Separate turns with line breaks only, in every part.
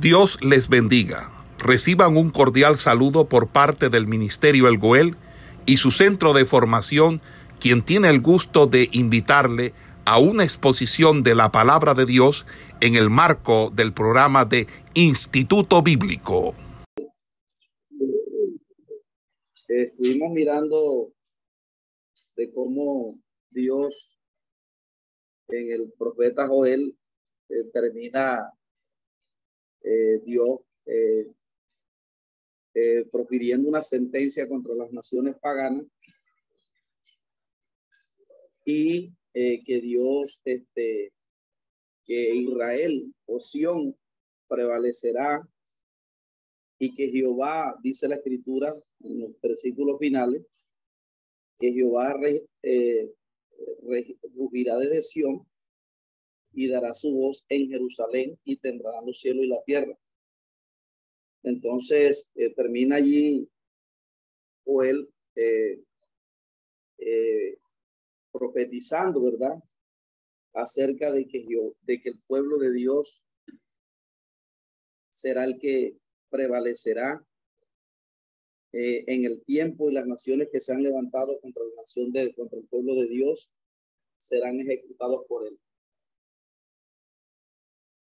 Dios les bendiga. Reciban un cordial saludo por parte del Ministerio El Goel y su centro de formación, quien tiene el gusto de invitarle a una exposición de la palabra de Dios en el marco del programa de Instituto Bíblico.
Estuvimos mirando de cómo Dios en el profeta Joel eh, termina eh, Dios eh, eh, profiriendo una sentencia contra las naciones paganas y que Dios, este, que Israel o prevalecerá y que Jehová, dice la escritura en los versículos finales, que Jehová rugirá desde Sión y dará su voz en Jerusalén y tendrá los cielos y la tierra. Entonces eh, termina allí Joel eh, eh, profetizando, ¿verdad? Acerca de que, de que el pueblo de Dios será el que prevalecerá en el tiempo y las naciones que se han levantado contra la nación de, contra el pueblo de Dios serán ejecutados por él.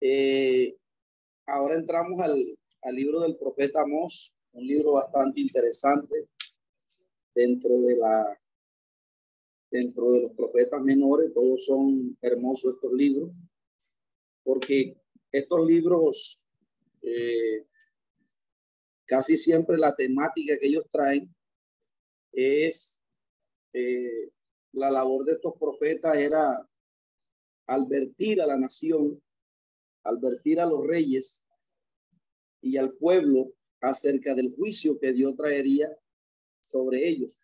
Eh, ahora entramos al, al, libro del profeta Amós, un libro bastante interesante dentro de la dentro de los profetas menores, todos son hermosos estos libros, porque estos libros eh, casi siempre la temática que ellos traen es eh, la labor de estos profetas era advertir a la nación advertir a los reyes y al pueblo acerca del juicio que Dios traería sobre ellos.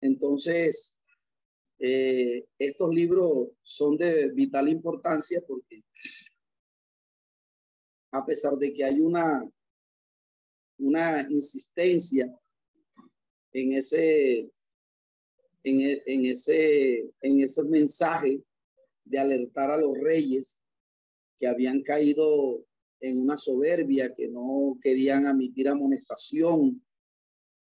Entonces, eh, estos libros son de vital importancia porque a pesar de que hay una, una insistencia en ese, en, en, ese, en ese mensaje de alertar a los reyes que habían caído en una soberbia, que no querían admitir amonestación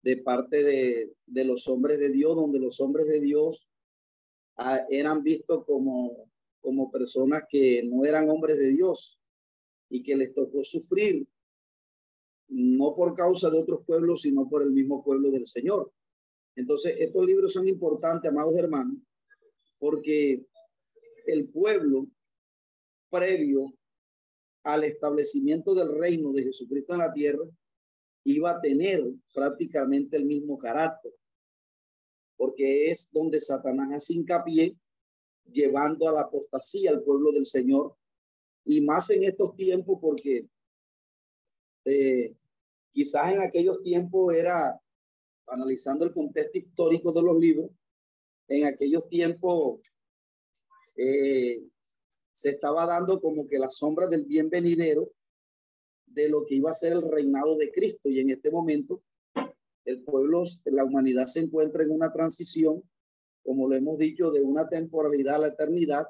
de parte de, de los hombres de Dios, donde los hombres de Dios ah, eran vistos como, como personas que no eran hombres de Dios y que les tocó sufrir, no por causa de otros pueblos, sino por el mismo pueblo del Señor. Entonces, estos libros son importantes, amados hermanos, porque el pueblo previo al establecimiento del reino de Jesucristo en la tierra, iba a tener prácticamente el mismo carácter, porque es donde Satanás hace hincapié, llevando a la apostasía al pueblo del Señor, y más en estos tiempos, porque eh, quizás en aquellos tiempos era, analizando el contexto histórico de los libros, en aquellos tiempos eh, se estaba dando como que la sombra del bien venidero de lo que iba a ser el reinado de Cristo. Y en este momento, el pueblo, la humanidad se encuentra en una transición, como lo hemos dicho, de una temporalidad a la eternidad.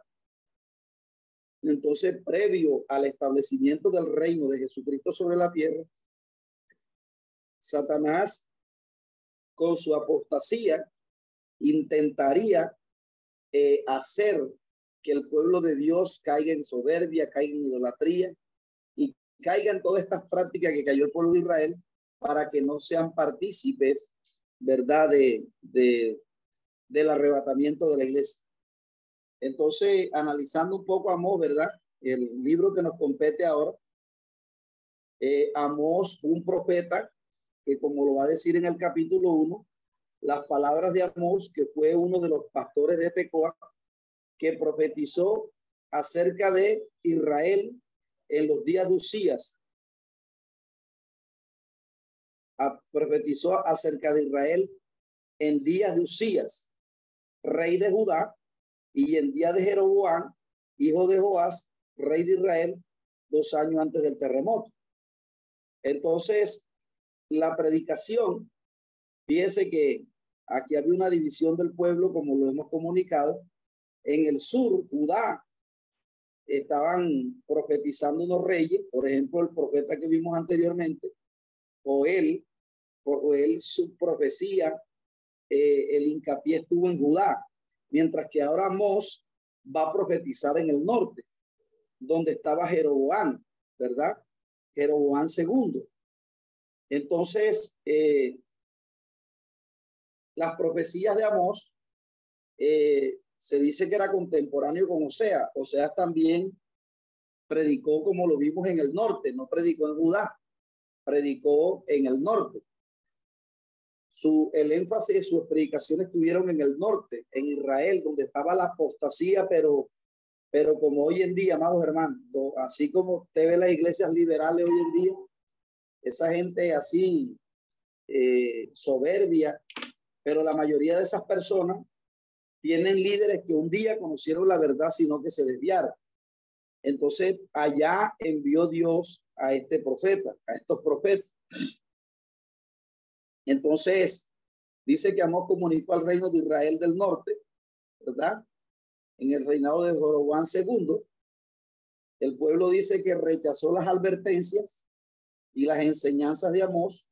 Entonces, previo al establecimiento del reino de Jesucristo sobre la tierra, Satanás, con su apostasía, intentaría eh, hacer que el pueblo de Dios caiga en soberbia, caiga en idolatría y caiga en todas estas prácticas que cayó el pueblo de Israel para que no sean partícipes, ¿verdad?, de, de, del arrebatamiento de la iglesia. Entonces, analizando un poco Amós, ¿verdad? El libro que nos compete ahora, eh, Amós, un profeta, que como lo va a decir en el capítulo 1, las palabras de Amós, que fue uno de los pastores de Tecoa, que profetizó acerca de Israel en los días de Usías. profetizó acerca de Israel en días de Usías, rey de Judá, y en día de Jeroboam, hijo de Joás, rey de Israel, dos años antes del terremoto. Entonces, la predicación, fíjese que aquí había una división del pueblo, como lo hemos comunicado, en el sur, Judá estaban profetizando unos reyes, por ejemplo, el profeta que vimos anteriormente, él, o él su profecía, eh, el hincapié estuvo en Judá, mientras que ahora Mos va a profetizar en el norte, donde estaba Jeroboam, ¿verdad? Jeroboam segundo. Entonces, eh, las profecías de Amós eh, se dice que era contemporáneo con Osea. Osea también predicó como lo vimos en el norte, no predicó en Judá, predicó en el norte. Su, el énfasis de sus predicaciones estuvieron en el norte, en Israel, donde estaba la apostasía, pero, pero como hoy en día, amados hermanos, así como usted ve las iglesias liberales hoy en día, esa gente así eh, soberbia, pero la mayoría de esas personas tienen líderes que un día conocieron la verdad, sino que se desviaron. Entonces, allá envió Dios a este profeta, a estos profetas. Entonces, dice que Amós comunicó al reino de Israel del norte, ¿verdad? En el reinado de Jorobán II, el pueblo dice que rechazó las advertencias y las enseñanzas de Amós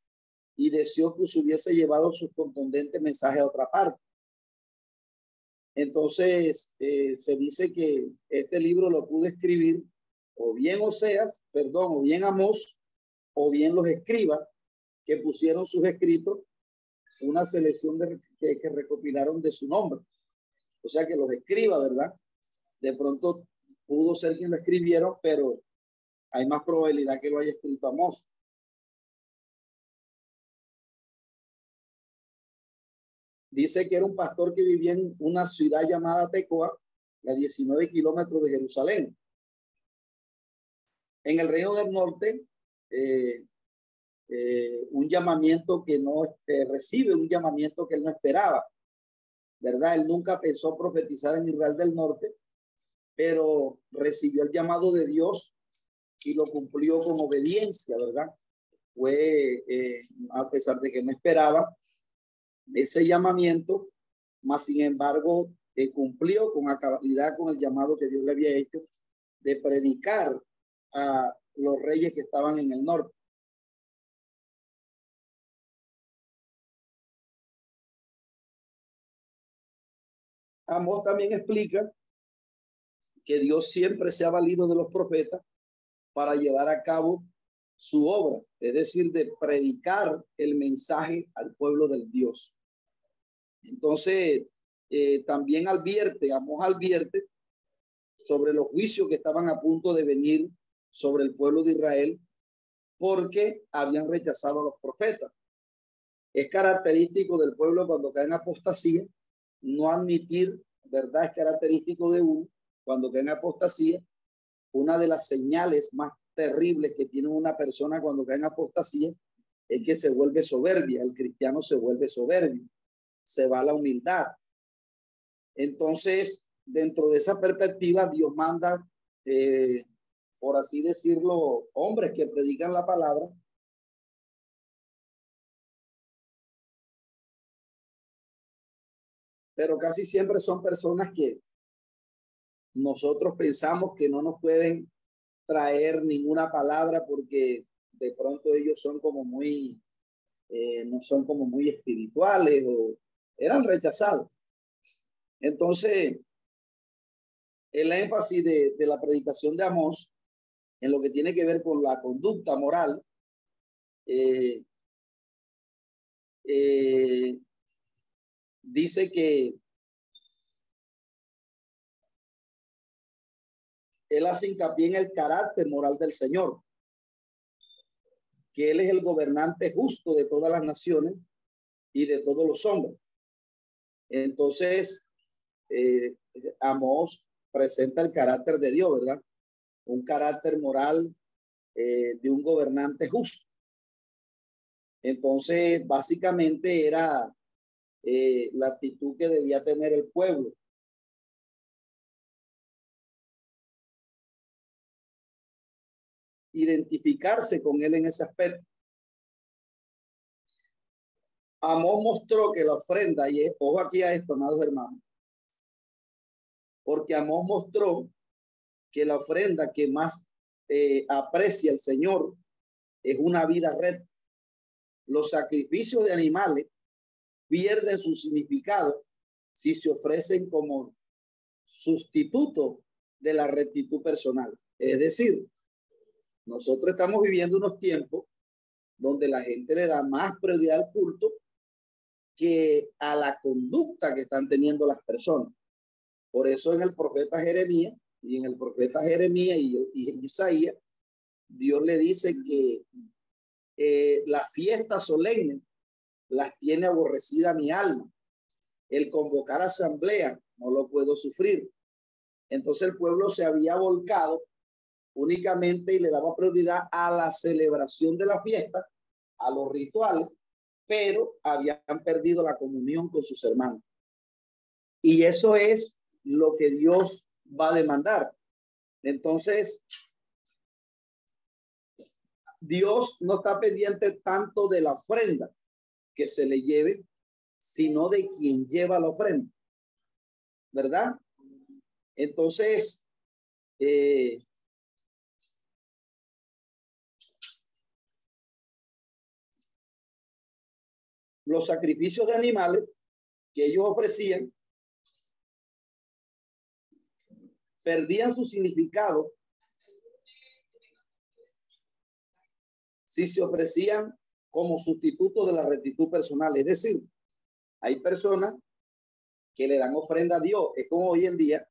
y deseó que se hubiese llevado su contundente mensaje a otra parte. Entonces, eh, se dice que este libro lo pudo escribir o bien Oseas, perdón, o bien Amós, o bien los escribas que pusieron sus escritos, una selección de, que, recopilaron de su nombre. O sea que los escriba, ¿verdad? De pronto pudo ser quien lo escribieron, pero hay más probabilidad que lo haya escrito Amós. Dice que era un pastor que vivía en una ciudad llamada Tecoa, a 19 kilómetros de Jerusalén. En el reino del norte, eh, eh, un llamamiento que no eh, recibe, un llamamiento que él no esperaba, ¿verdad? Él nunca pensó profetizar en Israel del norte, pero recibió el llamado de Dios y lo cumplió con obediencia, ¿verdad? Fue, a pesar de que no esperaba, ese llamamiento, más sin embargo, eh, cumplió con cabalidad con el llamado que Dios le había hecho de predicar a los reyes que estaban en el norte. Amós también explica que Dios siempre se ha valido de los profetas para llevar a cabo su obra, es decir, de predicar el mensaje al pueblo del Dios. Entonces, eh, también advierte, Amos advierte sobre los juicios que estaban a punto de venir sobre el pueblo de Israel porque habían rechazado a los profetas. Es característico del pueblo cuando cae en apostasía no admitir, ¿verdad? Es característico de uno cuando cae en apostasía. Una de las señales más terribles que tiene una persona cuando cae en apostasía es que se vuelve soberbia. El cristiano se vuelve soberbio, se va la humildad. Entonces, dentro de esa perspectiva, Dios manda, eh, por así decirlo, hombres que predican la palabra. Pero casi siempre son personas que nosotros pensamos que no nos pueden traer ninguna palabra porque de pronto ellos son como muy, eh, no son como muy espirituales o eran rechazados. Entonces, el énfasis de, de la predicación de Amós en lo que tiene que ver con la conducta moral, eh, eh, dice que él hace hincapié en el carácter moral del Señor, que Él es el gobernante justo de todas las naciones y de todos los hombres. Entonces, eh, Amos presenta el carácter de Dios, ¿verdad? Un carácter moral eh, de un gobernante justo. Entonces, básicamente era eh, la actitud que debía tener el pueblo identificarse con él en ese aspecto. Amós mostró que la ofrenda, y ojo aquí a esto, amados hermanos, porque Amós mostró que la ofrenda que más eh, aprecia el Señor es una vida recta. Los sacrificios de animales pierden su significado si se ofrecen como sustituto de la rectitud personal. Es decir, nosotros estamos viviendo unos tiempos donde la gente le da más prioridad al culto que a la conducta que están teniendo las personas. Por eso en el profeta Jeremías y en el profeta Jeremías y, Isaías, Dios le dice que eh, las fiestas solemnes las tiene aborrecida mi alma. El convocar asamblea no lo puedo sufrir. Entonces el pueblo se había volcado únicamente y le daba prioridad a la celebración de la fiesta, a los rituales, pero habían perdido la comunión con sus hermanos. Y eso es lo que Dios va a demandar. Entonces, Dios no está pendiente tanto de la ofrenda que se le lleve, sino de quien lleva la ofrenda. ¿Verdad? Entonces, eh, los sacrificios de animales que ellos ofrecían perdían su significado si se ofrecían como sustituto de la rectitud personal. Es decir, hay personas que le dan ofrenda a Dios. Es como hoy en día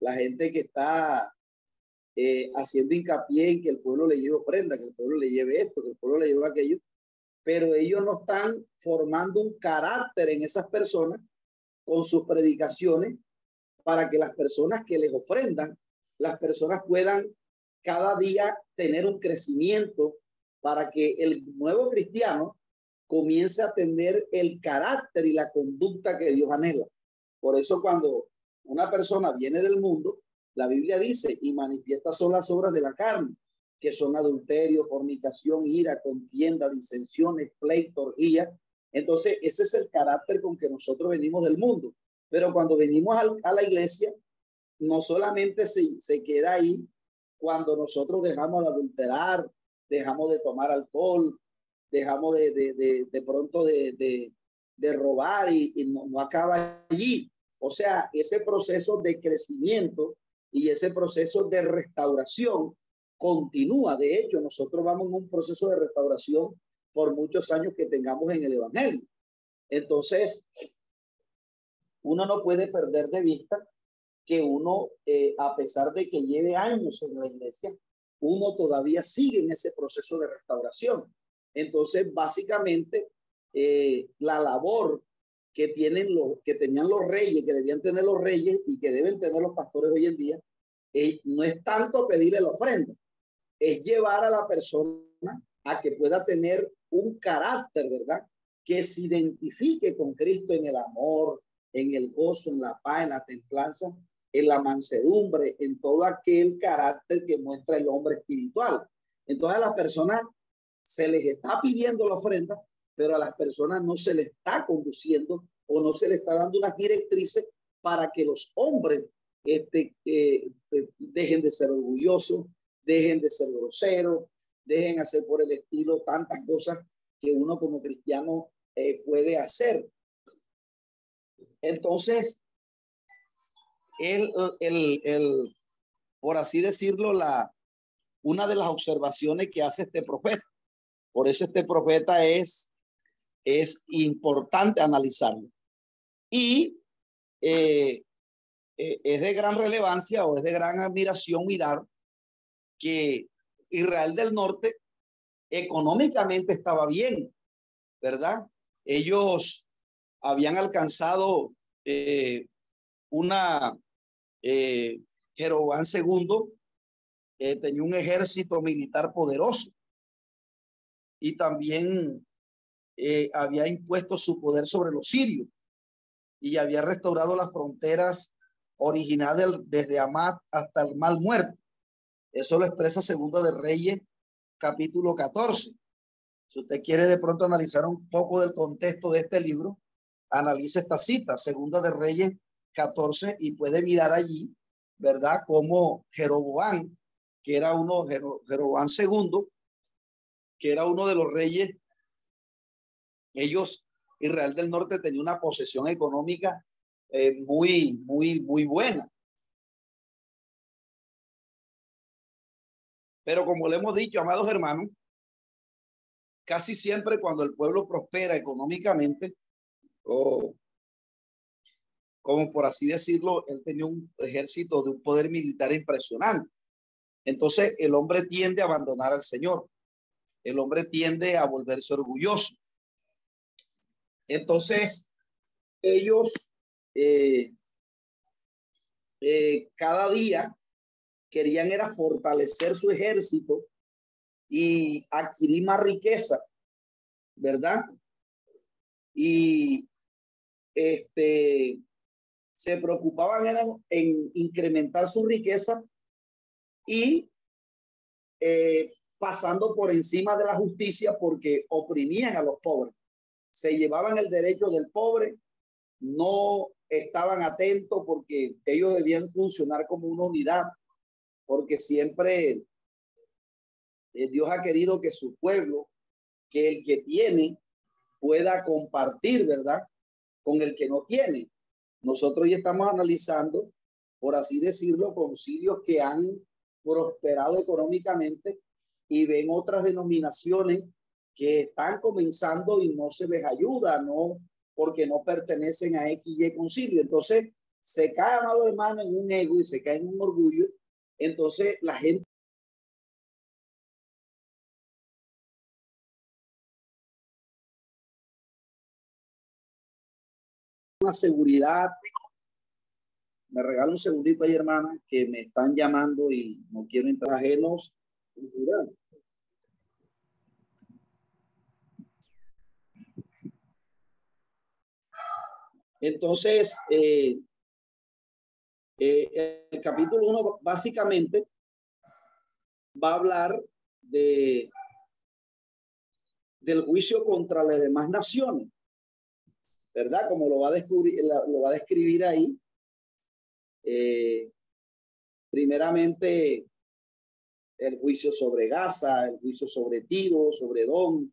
la gente que está eh, haciendo hincapié en que el pueblo le lleve ofrenda, que el pueblo le lleve esto, que el pueblo le lleve aquello, pero ellos no están formando un carácter en esas personas con sus predicaciones para que las personas que les ofrendan, las personas puedan cada día tener un crecimiento para que el nuevo cristiano comience a tener el carácter y la conducta que Dios anhela. Por eso cuando una persona viene del mundo, la Biblia dice, y manifiesta son las obras de la carne, que son adulterio, fornicación, ira, contienda, disensiones, pleito, orgía. Entonces, ese es el carácter con que nosotros venimos del mundo. Pero cuando venimos a la iglesia, no solamente se, se queda ahí cuando nosotros dejamos de adulterar, dejamos de tomar alcohol, dejamos de, de, de, pronto de, robar y, no, no, acaba allí. O sea, ese proceso de crecimiento y ese proceso de restauración continúa. De hecho, nosotros vamos en un proceso de restauración por muchos años que tengamos en el Evangelio. Entonces, uno no puede perder de vista que uno, eh, a pesar de que lleve años en la iglesia, uno todavía sigue en ese proceso de restauración. Entonces, básicamente, eh, la labor que tienen los que tenían los reyes, que debían tener los reyes y que deben tener los pastores hoy en día, eh, no es tanto pedirle la ofrenda, es llevar a la persona a que pueda tener un carácter, ¿verdad? Que se identifique con Cristo en el amor, en el gozo, en la paz, en la templanza, en la mansedumbre, en todo aquel carácter que muestra el hombre espiritual. Entonces a las personas se les está pidiendo la ofrenda, pero a las personas no se les está conduciendo o no se les está dando unas directrices para que los hombres este, eh, dejen de ser orgullosos, dejen de ser groseros, dejen hacer por el estilo tantas cosas que uno como cristiano eh, puede hacer. Entonces, el, el, el, por así decirlo, la, una de las observaciones que hace este profeta. Por eso este profeta es, es importante analizarlo. Y eh, eh, es de gran relevancia o es de gran admiración mirar que Israel del Norte económicamente estaba bien, ¿verdad? Ellos habían alcanzado eh, una eh, Jeroboam II eh, tenía un ejército militar poderoso y también eh, había impuesto su poder sobre los sirios y había restaurado las fronteras originales desde Amat hasta el Mal Muerto. Eso lo expresa Segunda de Reyes, capítulo 14. Si usted quiere de pronto analizar un poco del contexto de este libro, analice esta cita, Segunda de Reyes 14 y puede mirar allí ¿verdad? Como Jeroboam, que era uno, Jeroboam segundo, que era uno de los reyes. Ellos, Israel del Norte tenía una posesión económica eh, muy, muy, muy buena. Pero como le hemos dicho, amados hermanos, casi siempre cuando el pueblo prospera económicamente, o como por así decirlo, él tenía un ejército de un poder militar impresionante. Entonces el hombre tiende a abandonar al Señor. El hombre tiende a volverse orgulloso. Entonces ellos eh, eh, cada día querían era fortalecer su ejército y adquirir más riqueza, ¿verdad? Y este se preocupaban en incrementar su riqueza y eh, pasando por encima de la justicia porque oprimían a los pobres. Se llevaban el derecho del pobre, no estaban atentos porque ellos debían funcionar como una unidad, porque siempre eh, Dios ha querido que su pueblo, que el que tiene, pueda compartir, ¿verdad? Con el que no tiene. Nosotros ya estamos analizando, por así decirlo, concilios que han prosperado económicamente y ven otras denominaciones que están comenzando y no se les ayuda, no porque no pertenecen a X y concilio. Entonces, se cae, amado hermano, en un ego y se cae en un orgullo. Entonces, la gente una seguridad. Me regalo un segundito ahí, hermana, que me están llamando y no quiero entrar ajenos. Entonces, eh, eh, el capítulo 1 básicamente va a hablar de del juicio contra las demás naciones. ¿verdad? Como lo va a, descubrir, lo va a describir ahí. Eh, primeramente, el juicio sobre Gaza, el juicio sobre Tiro, sobre Don,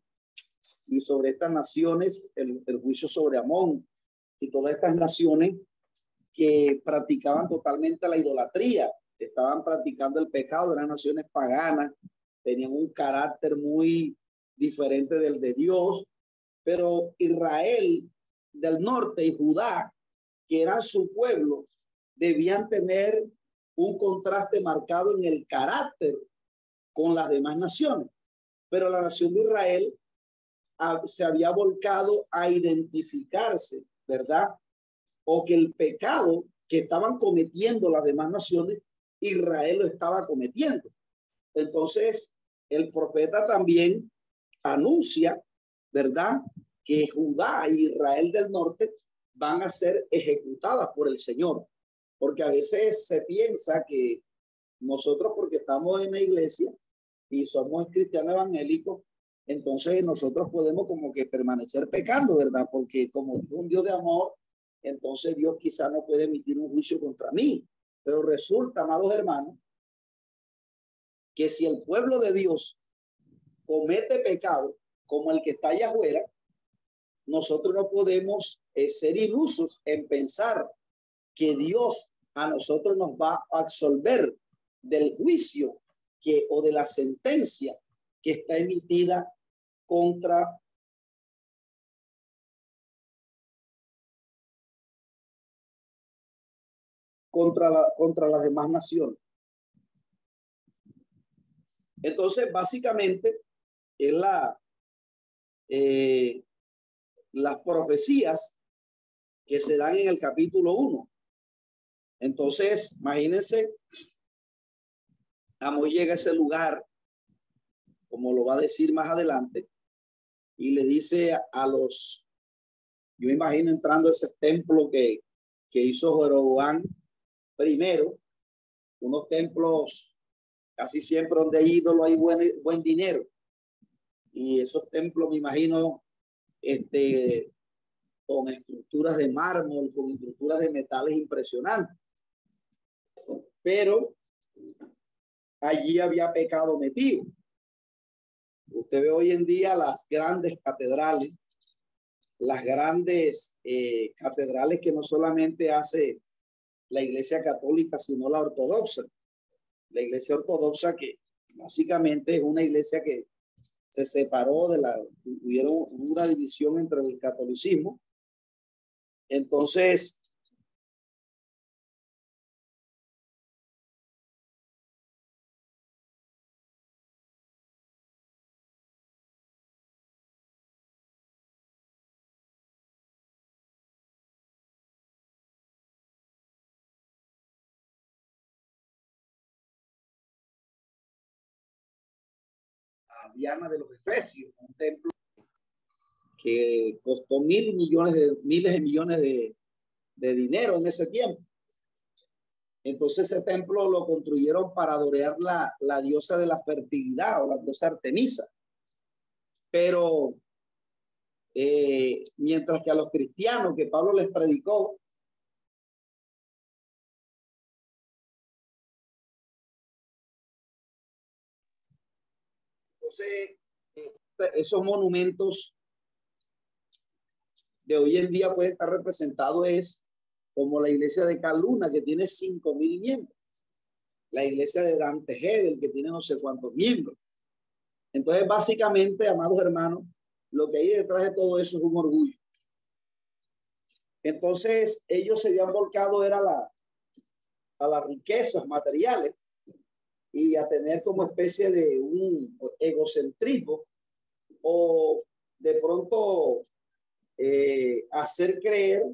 y sobre estas naciones, el, el juicio sobre Amón, y todas estas naciones que practicaban totalmente la idolatría, estaban practicando el pecado, eran naciones paganas, tenían un carácter muy diferente del de Dios, pero Israel del norte y Judá, que era su pueblo, debían tener un contraste marcado en el carácter con las demás naciones. Pero la nación de Israel ah, se había volcado a identificarse, ¿verdad? O que el pecado que estaban cometiendo las demás naciones, Israel lo estaba cometiendo. Entonces, el profeta también anuncia, ¿verdad? que Judá e Israel del norte van a ser ejecutadas por el Señor. Porque a veces se piensa que nosotros, porque estamos en la iglesia y somos cristianos evangélicos, entonces nosotros podemos como que permanecer pecando, ¿verdad? Porque como un Dios de amor, entonces Dios quizá no puede emitir un juicio contra mí. Pero resulta, amados hermanos, que si el pueblo de Dios comete pecado como el que está allá afuera, nosotros no podemos eh, ser ilusos en pensar que Dios a nosotros nos va a absolver del juicio que o de la sentencia que está emitida contra contra, la, contra las demás naciones. Entonces, básicamente, es la, eh, las profecías que se dan en el capítulo 1. Entonces, imagínense, Amos llega a ese lugar, como lo va a decir más adelante, y le dice a los, yo me imagino entrando a ese templo que, que hizo Jeroboam primero, unos templos casi siempre donde hay ídolo hay buen, buen dinero. Y esos templos, me imagino, este, con estructuras de mármol, con estructuras de metales impresionantes. pero allí había pecado metido. Usted ve hoy en día las grandes catedrales, las grandes eh, catedrales que no solamente hace la iglesia católica, sino la ortodoxa. La iglesia ortodoxa que básicamente es una iglesia que se separó de la, hubieron una división entre el catolicismo. Entonces, De los Efesios, un templo que costó mil millones de miles de millones de, de dinero en ese tiempo. Entonces ese templo lo construyeron para adorar la, la diosa de la fertilidad o la diosa Artemisa. Pero eh, mientras que a los cristianos que Pablo les predicó, entonces esos monumentos de hoy en día puede estar representado es como la iglesia de Caluna, que tiene cinco mil miembros. La iglesia de Dante Hebel, que tiene no sé cuántos miembros. Entonces, básicamente, amados hermanos, lo que hay detrás de todo eso es un orgullo. Entonces, ellos se habían volcado era la, a las riquezas materiales y a tener como especie de un egocentrismo o de pronto eh, hacer creer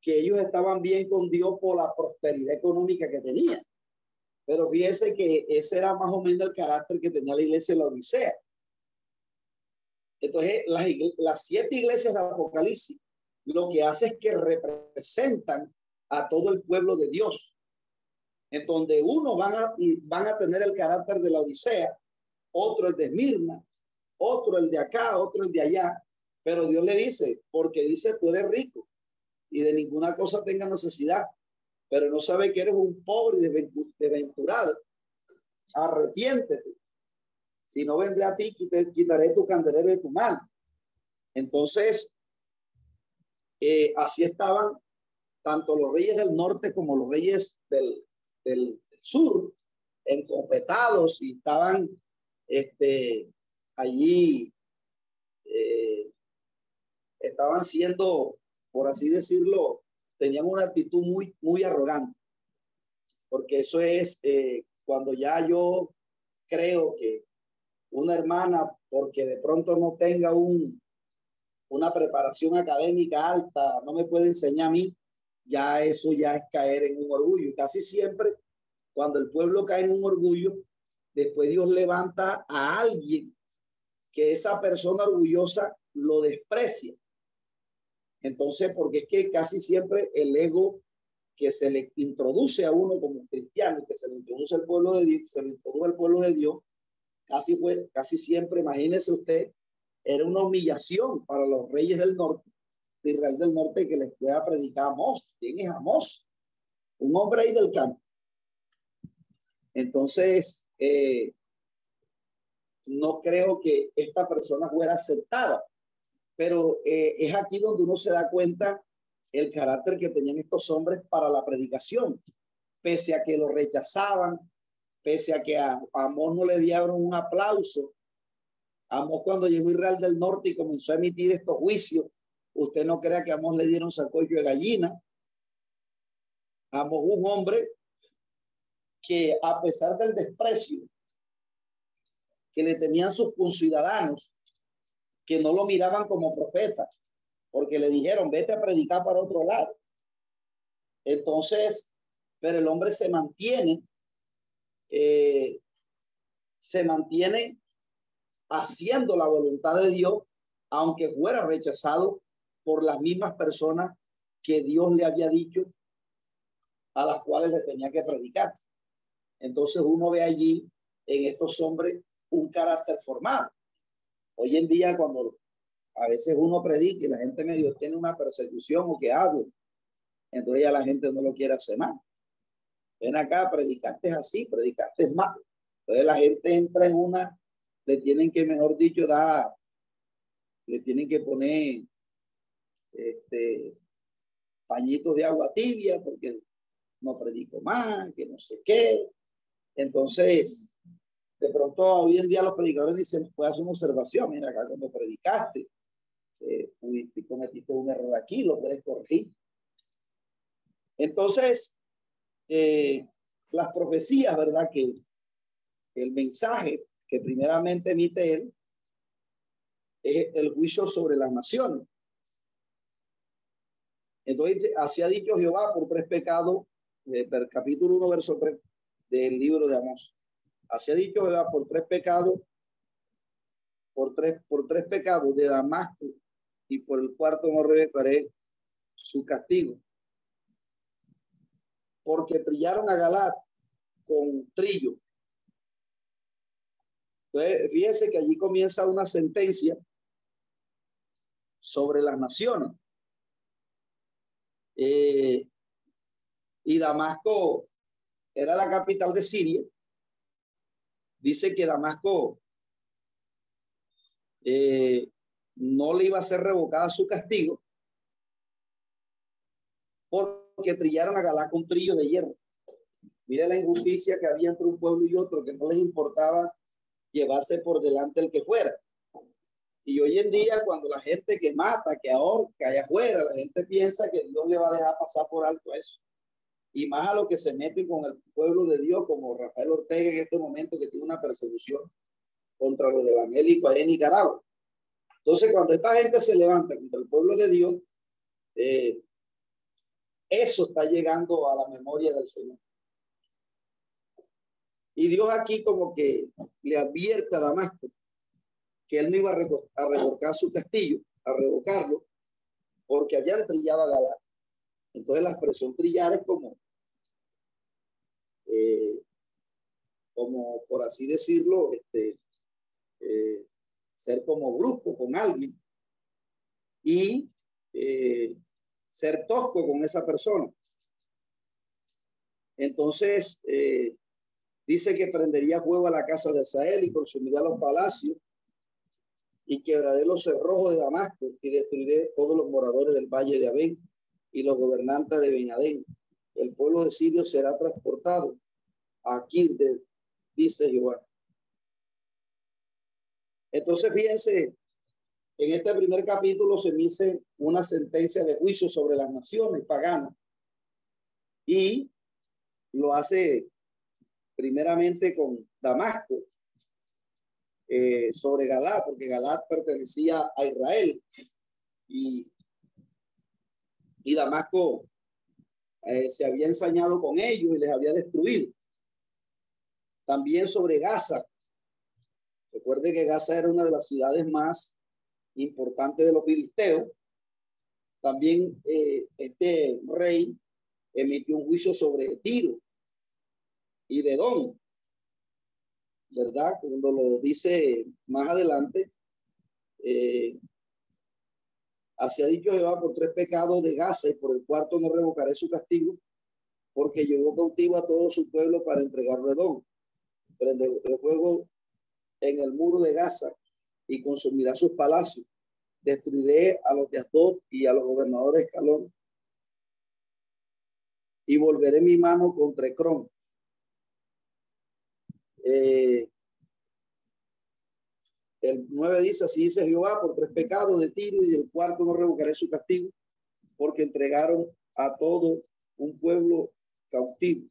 que ellos estaban bien con Dios por la prosperidad económica que tenían. Pero fíjense que ese era más o menos el carácter que tenía la iglesia de la Odisea. Entonces, las, las siete iglesias de Apocalipsis lo que hace es que representan a todo el pueblo de Dios en donde uno van a, van a tener el carácter de la Odisea, otro el de Esmirna, otro el de acá, otro el de allá, pero Dios le dice, porque dice, tú eres rico y de ninguna cosa tenga necesidad, pero no sabe que eres un pobre y desventurado. Arrepiéntete. Si no vendré a ti, quitaré tu candelero de tu mano. Entonces, eh, así estaban tanto los reyes del norte como los reyes del, del sur encopetados y estaban este, allí, eh, estaban siendo, por así decirlo, tenían una actitud muy, muy arrogante. Porque eso es eh, cuando ya yo creo que una hermana, porque de pronto no tenga un, una preparación académica alta, no me puede enseñar a mí, ya eso ya es caer en un orgullo. Y casi siempre, cuando el pueblo cae en un orgullo, después Dios levanta a alguien que esa persona orgullosa lo desprecia. Entonces, porque es que casi siempre el ego que se le introduce a uno como cristiano, que se le introduce al pueblo de Dios, se le introduce al pueblo de Dios, casi fue, casi siempre, imagínese usted, era una humillación para los reyes del norte, de Israel del Norte que les pueda predicar a Amos. ¿Quién es Amos? Un hombre ahí del campo. Entonces, eh, no creo que esta persona fuera aceptada, pero eh, es aquí donde uno se da cuenta el carácter que tenían estos hombres para la predicación, pese a que lo rechazaban, pese a que a, Amos no le dieron un aplauso. Amos cuando llegó Israel del Norte y comenzó a emitir estos juicios, Usted no crea que a Amos le dieron sacoyo de gallina. Amos un hombre que a pesar del desprecio que le tenían sus conciudadanos, que no lo miraban como profeta, porque le dijeron, vete a predicar para otro lado. Entonces, pero el hombre se mantiene, eh, se mantiene haciendo la voluntad de Dios, aunque fuera rechazado por las mismas personas que Dios le había dicho a las cuales le tenía que predicar. Entonces uno ve allí en estos hombres un carácter formado. Hoy en día cuando a veces uno predica y la gente medio tiene una persecución o que habla, entonces ya la gente no lo quiere hacer más. ven acá, predicaste así, predicaste mal. Entonces la gente entra en una, le tienen que, mejor dicho, dar, le tienen que poner este, pañitos de agua tibia porque no predico más, que no sé qué. Entonces, de pronto hoy en día los predicadores dicen, puedes hacer una observación, mira acá cuando predicaste, eh, cometiste un error aquí, lo puedes corregir. Entonces, eh, las profecías, ¿verdad? Que el mensaje que primeramente emite él es el juicio sobre las naciones. Entonces, así ha dicho Jehová por tres pecados, eh, capítulo 1, verso 3 del libro de Amos. Así ha dicho Jehová por tres pecados, por tres, por tres pecados de Damasco y por el cuarto no revelaré su castigo. Porque trillaron a Galat con trillo. Entonces, fíjense que allí comienza una sentencia sobre las naciones. Eh, y Damasco era la capital de Siria. Dice que Damasco eh, no le iba a ser revocada su castigo porque trillaron a Galá con trillo de hierro. Mire la injusticia que había entre un pueblo y otro, que no les importaba llevarse por delante el que fuera. Y hoy en día, cuando la gente que mata, que ahorca allá afuera, la gente piensa que Dios le va a dejar pasar por alto eso. Y más a lo que se meten con el pueblo de Dios, como Rafael Ortega en este momento, que tiene una persecución contra los evangélicos en Nicaragua. Entonces, cuando esta gente se levanta contra el pueblo de Dios, eh, eso está llegando a la memoria del Señor. Y Dios aquí como que le advierte a Damasco que él no iba a, revocar su castillo, a revocarlo, porque habían trillado a Galá. Entonces la expresión trillar es como, eh, como por así decirlo, este, eh, ser como brusco con alguien y eh, ser tosco con esa persona. Entonces, dice que prendería fuego a la casa de Israel y consumiría los palacios y quebraré los cerrojos de Damasco y destruiré todos los moradores del valle de Abén y los gobernantes de Benadén. El pueblo de Sirio será transportado aquí, dice Jehová. Entonces, fíjense, en este primer capítulo se dice una sentencia de juicio sobre las naciones paganas y lo hace primeramente con Damasco, eh, sobre Galat, porque Galat pertenecía a Israel y, y Damasco eh, se había ensañado con ellos y les había destruido. También sobre Gaza. Recuerde que Gaza era una de las ciudades más importantes de los filisteos. También eh, este rey emitió un juicio sobre Tiro y de Don. ¿Verdad? Cuando lo dice más adelante, eh, así dicho Jehová por tres pecados de Gaza y por el cuarto no revocaré su castigo, porque llevó cautivo a todo su pueblo para entregar redón. Prende el fuego en el muro de Gaza y consumirá sus palacios. Destruiré a los de Asdod y a los gobernadores de Escalón. Y volveré mi mano contra Ecrón eh, el 9 dice, así dice Jehová, por tres pecados de Tiro y del cuarto no revocaré su castigo, porque entregaron a todo un pueblo cautivo.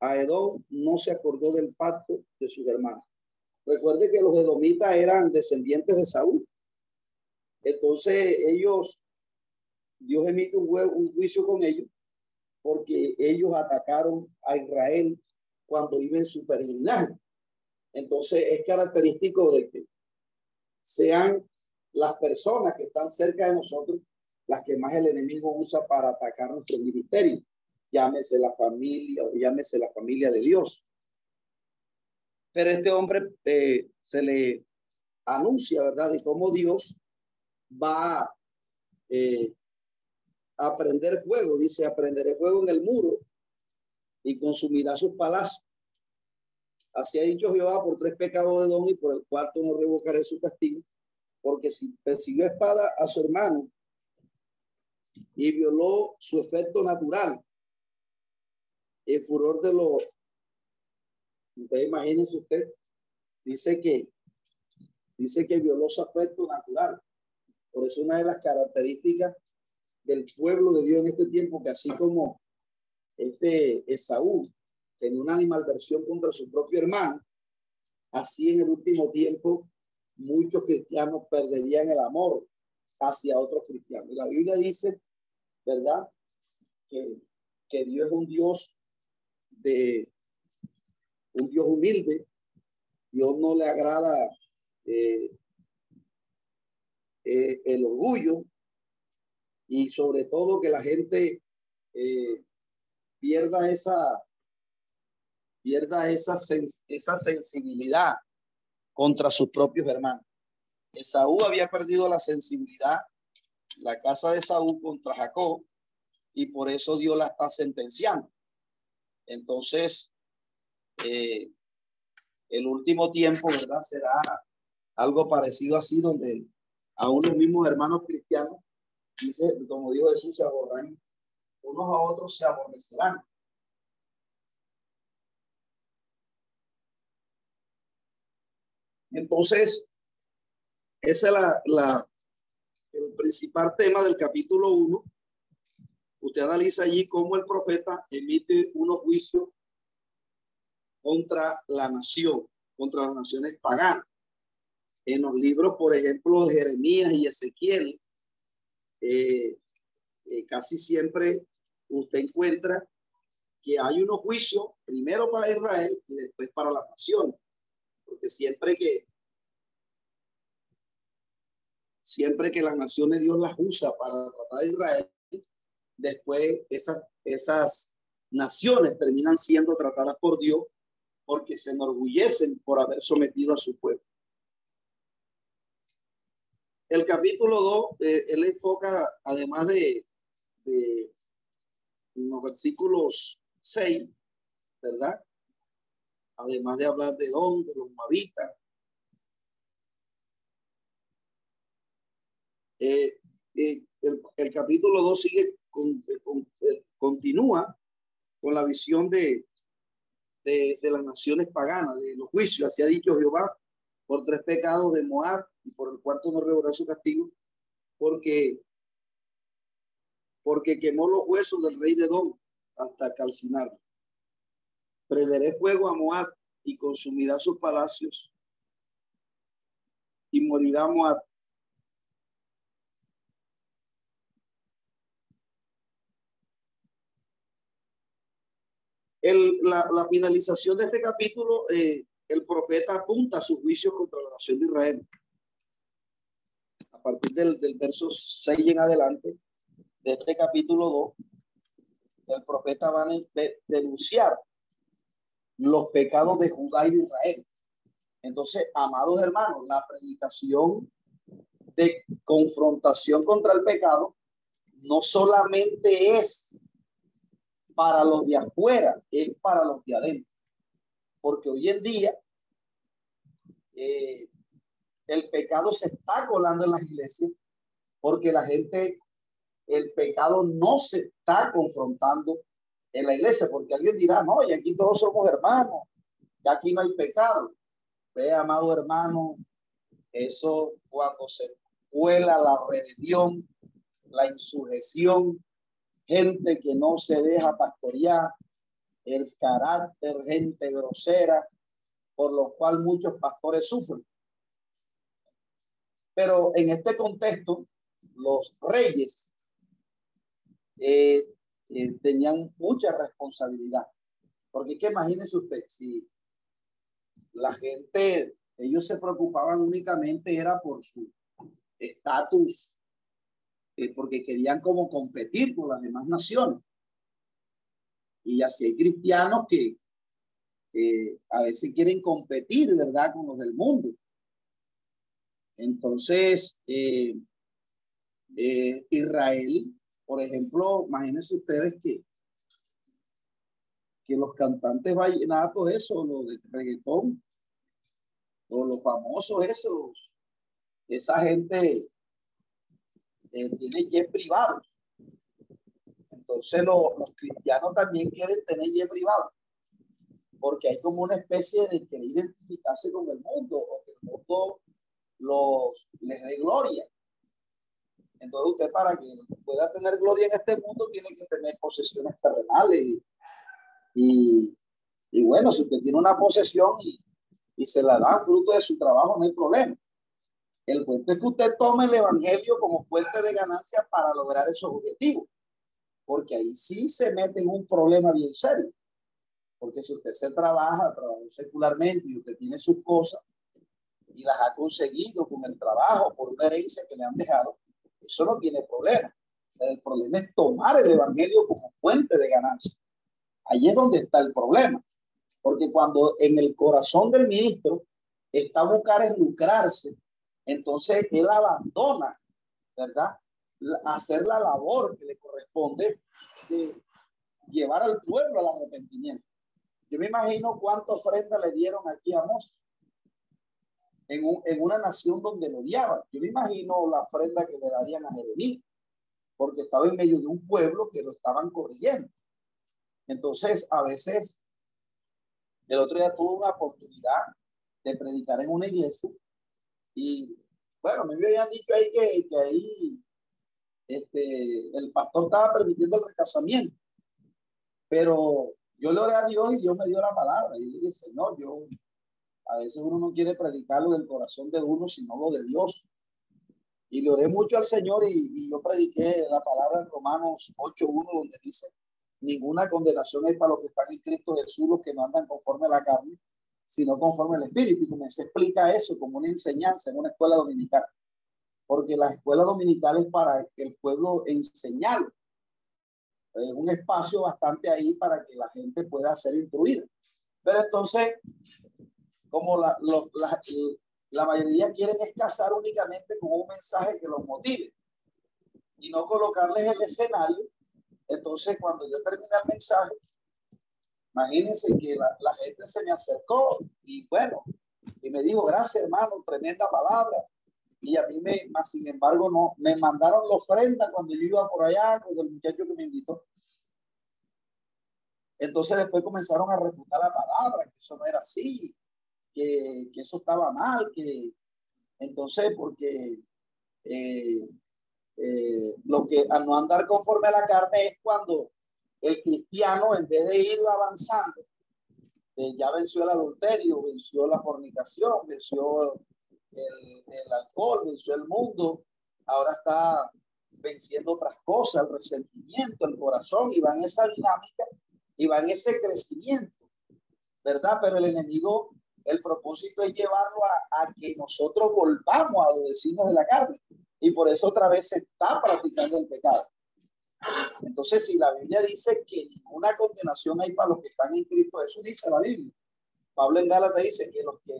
A Edom no se acordó del pacto de sus hermanos. Recuerde que los edomitas eran descendientes de Saúl. Entonces ellos, Dios emite un, un juicio con ellos porque ellos atacaron a Israel cuando vive en su peregrinaje. Entonces es característico de que sean las personas que están cerca de nosotros las que más el enemigo usa para atacar nuestro ministerio. Llámese la familia o llámese la familia de Dios. Pero este hombre eh, se le anuncia, ¿verdad?, de cómo Dios va eh, a prender fuego. Dice, aprenderé fuego en el muro y consumirá sus palacios. Así ha dicho Jehová por tres pecados de Don y por el cuarto no revocaré su castigo, porque si persiguió espada a su hermano y violó su efecto natural, el furor de lo... Usted imagínense usted, dice que dice que violó su afecto natural. Por eso una de las características del pueblo de Dios en este tiempo, que así como este Esaú tenía una animalversión contra su propio hermano, así en el último tiempo muchos cristianos perderían el amor hacia otros cristianos. la Biblia dice, ¿verdad? Que, que Dios es un Dios de un Dios humilde. Dios no le agrada eh, eh, el orgullo y sobre todo que la gente eh, pierda esa pierda esa, esa sensibilidad contra sus propios hermanos. Esaú había perdido la sensibilidad, la casa de Saúl contra Jacob, y por eso Dios la está sentenciando. Entonces, el último tiempo, ¿verdad? Será algo parecido así, donde aún los mismos hermanos cristianos, dice, como dijo Jesús, se aborran, unos a otros se aborrecerán. Entonces, ese es la, la, el principal tema del capítulo 1. Usted analiza allí cómo el profeta emite unos juicios contra la nación, contra las naciones paganas en los libros, por ejemplo, de Jeremías y Ezequiel, eh, eh, casi siempre usted encuentra que hay unos juicios, primero para Israel y después para la nación. Porque siempre que siempre que las naciones Dios las usa para tratar a Israel, después esas, esas naciones terminan siendo tratadas por Dios porque se enorgullecen por haber sometido a su pueblo. El capítulo 2, eh, él enfoca, además de, de los versículos 6, ¿verdad? Además de hablar de Don, de los Mavitas. Eh, eh, el, capítulo 2 sigue, con, continúa con la visión de, de, las naciones paganas, de los juicios. Así ha dicho Jehová, por tres pecados de Moab y por el cuarto no revocará su castigo, porque, porque quemó los huesos del rey de Don hasta calcinarlo. Prenderé fuego a Moab y consumirá sus palacios y morirá Moab. El, la, finalización de este capítulo eh, el profeta apunta a su juicio contra la nación de Israel. A partir del, del verso 6 en adelante de este capítulo 2, el profeta va a denunciar los pecados de Judá y de Israel. Entonces, amados hermanos, la predicación de confrontación contra el pecado no solamente es para los de afuera, es para los de adentro porque hoy en día eh, el pecado se está colando en las iglesias porque la gente, el pecado no se está confrontando en la iglesia, porque alguien dirá, no, y aquí todos somos hermanos, aquí no hay pecado. Ve, amado hermano, eso cuando se cuela la rebelión, la insurrección, gente que no se deja pastorear, el carácter, gente grosera, por lo cual muchos pastores sufren. Pero en este contexto, los reyes eh, eh, tenían mucha responsabilidad. Porque que imagínese usted, si la gente, ellos se preocupaban únicamente era por su estatus, eh, porque querían como competir con las demás naciones. Y así hay cristianos que a veces quieren competir, ¿verdad?, con los del mundo. Entonces, eh, eh, Israel, por ejemplo, imagínense ustedes que, que los cantantes vallenatos, eso, los de reggaetón, o los famosos, esos, esa gente eh, tiene jet privados. Entonces los cristianos también quieren tener jet privado, porque hay como una especie de querer identificarse con el mundo, o que el mundo los, les dé gloria. Entonces usted para que pueda tener gloria en este mundo tiene que tener posesiones terrenales. Y, bueno, si usted tiene una posesión y, se la da fruto de su trabajo, no hay problema. El punto es que usted tome el evangelio como fuente de ganancia para lograr esos objetivos. Porque ahí sí se mete en un problema bien serio. Porque si usted se trabaja, trabaja secularmente y usted tiene sus cosas y las ha conseguido con el trabajo por una herencia que le han dejado, eso no tiene problema. El problema es tomar el evangelio como fuente de ganancia. Ahí es donde está el problema. Porque cuando en el corazón del ministro está buscar es lucrarse, entonces él abandona, ¿verdad? Hacer la labor que le corresponde de llevar al pueblo al arrepentimiento. Yo me imagino cuánta ofrenda le dieron aquí a Mos en, en, una nación donde lo odiaban. Yo me imagino la ofrenda que le darían a Jeremías, porque estaba en medio de un pueblo que lo estaban corriendo. Entonces, a veces, el otro día tuve una oportunidad de predicar en una iglesia y, bueno, me habían dicho ahí que, que ahí este, el pastor estaba permitiendo el recasamiento, pero yo le oré a Dios y Dios me dio la palabra. Y le dije, Señor, yo a veces uno no quiere predicar lo del corazón de uno, sino lo de Dios. Y le oré mucho al Señor y, yo prediqué la palabra en Romanos 8.1 donde dice, ninguna condenación hay para los que están en Cristo Jesús, los que no andan conforme a la carne, sino conforme al Espíritu. Y como se explica eso como una enseñanza en una escuela dominical. Porque la escuela dominical es para que el pueblo enseñar. Es un espacio bastante ahí para que la gente pueda ser instruida. Pero entonces, como la, la, la mayoría quieren escasar únicamente con un mensaje que los motive y no colocarles el escenario. Entonces, cuando yo terminé el mensaje, imagínense que la, la, gente se me acercó y bueno, y me dijo, gracias hermano, tremenda palabra. Y a mí me, más sin embargo, no, me mandaron la ofrenda cuando yo iba por allá con el muchacho que me invitó. Entonces después comenzaron a refutar la palabra, que eso no era así, que, eso estaba mal, que entonces porque eh, eh, lo que al no andar conforme a la carne es cuando el cristiano en vez de ir avanzando, eh, ya venció el adulterio, venció la fornicación, venció el, el alcohol, venció el mundo, ahora está venciendo otras cosas, el resentimiento, el corazón, y va en esa dinámica, y va en ese crecimiento, ¿verdad? Pero el enemigo el propósito es llevarlo a, que nosotros volvamos a los vecinos de la carne. Y por eso otra vez se está practicando el pecado. Entonces, si la Biblia dice que ninguna condenación hay para los que están en Cristo, eso dice la Biblia. Pablo en Gálatas dice que los que,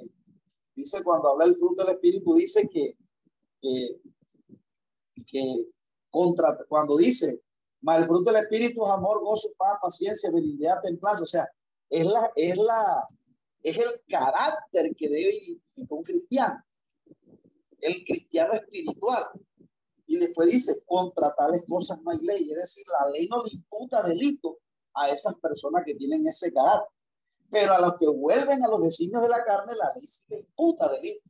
dice cuando habla el fruto del Espíritu, dice que, que, que contra, cuando dice, el fruto del Espíritu es amor, gozo, paz, paciencia, benignidad, templanza. O sea, es la, es la, es el carácter que debe identificar un cristiano, el cristiano espiritual. Y después dice, contra tales cosas no hay ley, es decir, la ley no le imputa delito a esas personas que tienen ese carácter. Pero a los que vuelven a los designios de la carne, la ley sí le imputa delito.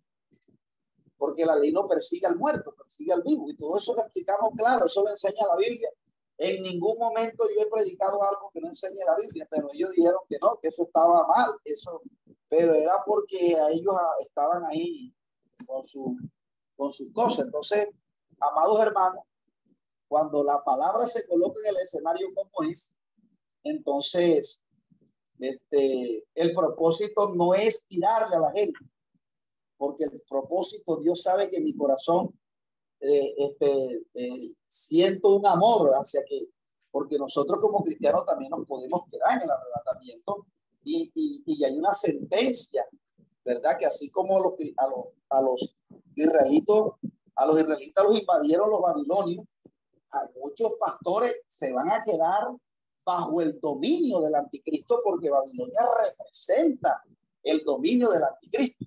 Porque la ley no persigue al muerto, persigue al vivo. Y todo eso lo explicamos claro, eso lo enseña la Biblia en ningún momento yo he predicado algo que no enseñe la Biblia, pero ellos dijeron que no, que eso estaba mal, eso, pero era porque ellos estaban ahí con su con sus cosas. Entonces, amados hermanos, cuando la palabra se coloca en el escenario como es, entonces este, el propósito no es tirarle a la gente, porque el propósito, Dios sabe que mi corazón eh, este, eh, siento un amor hacia que, porque nosotros como cristianos también nos podemos quedar en el arrebatamiento y, y, hay una sentencia, ¿verdad? Que así como los, a, los, a los israelitos, a los israelitas los invadieron los babilonios, a muchos pastores se van a quedar bajo el dominio del anticristo porque Babilonia representa el dominio del anticristo.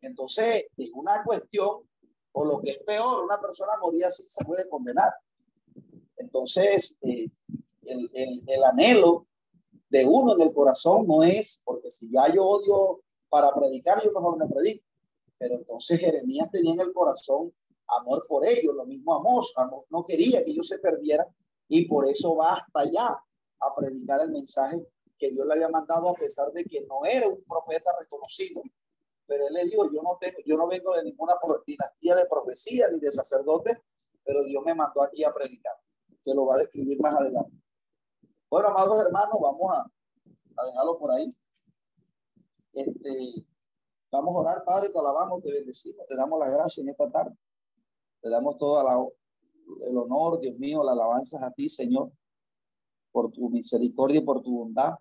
Entonces, es una cuestión, o lo que es peor, una persona moría así se puede condenar. Entonces, eh, el, el, el, anhelo de uno en el corazón no es, porque si ya yo odio para predicar, yo mejor me predico. Pero entonces Jeremías tenía en el corazón amor por ellos, lo mismo Amos. Amos no quería que ellos se perdieran y por eso va hasta allá a predicar el mensaje que Dios le había mandado a pesar de que no era un profeta reconocido. Pero él le dijo, yo no tengo, yo no vengo de ninguna dinastía de profecía ni de sacerdote, pero Dios me mandó aquí a predicar, que lo va a describir más adelante. Bueno, amados hermanos, vamos a, dejarlo por ahí. Este, vamos a orar, Padre, te alabamos, te bendecimos, te damos las gracias en esta tarde. Te damos todo la, el honor, Dios mío, la alabanza a ti, Señor, por tu misericordia y por tu bondad.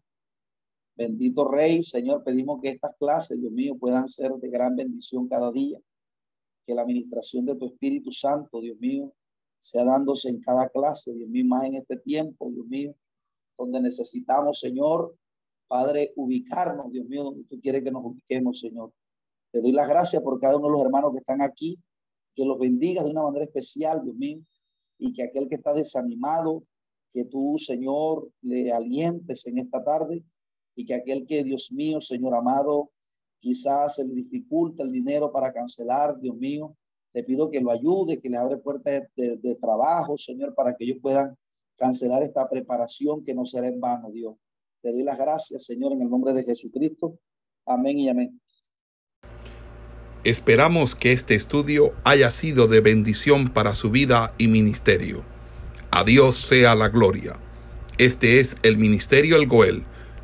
Bendito Rey, Señor, pedimos que estas clases, Dios mío, puedan ser de gran bendición cada día. Que la administración de tu Espíritu Santo, Dios mío, sea dándose en cada clase, Dios mío, más en este tiempo, Dios mío, donde necesitamos, Señor, Padre, ubicarnos, Dios mío, donde tú quieres que nos ubiquemos, Señor. Te doy las gracias por cada uno de los hermanos que están aquí que los bendigas de una manera especial, Dios mío, y que aquel que está desanimado, que tú, Señor, le alientes en esta tarde, y que aquel que, Dios mío, Señor amado, quizás se le dificulta el dinero para cancelar, Dios mío, te pido que lo ayude, que le abre puertas de, de trabajo, Señor, para que ellos puedan cancelar esta preparación que no será en vano, Dios. Te doy las gracias, Señor, en el nombre de Jesucristo. Amén y amén.
Esperamos que este estudio haya sido de bendición para su vida y ministerio. A Dios sea la gloria. Este es el Ministerio El Goel,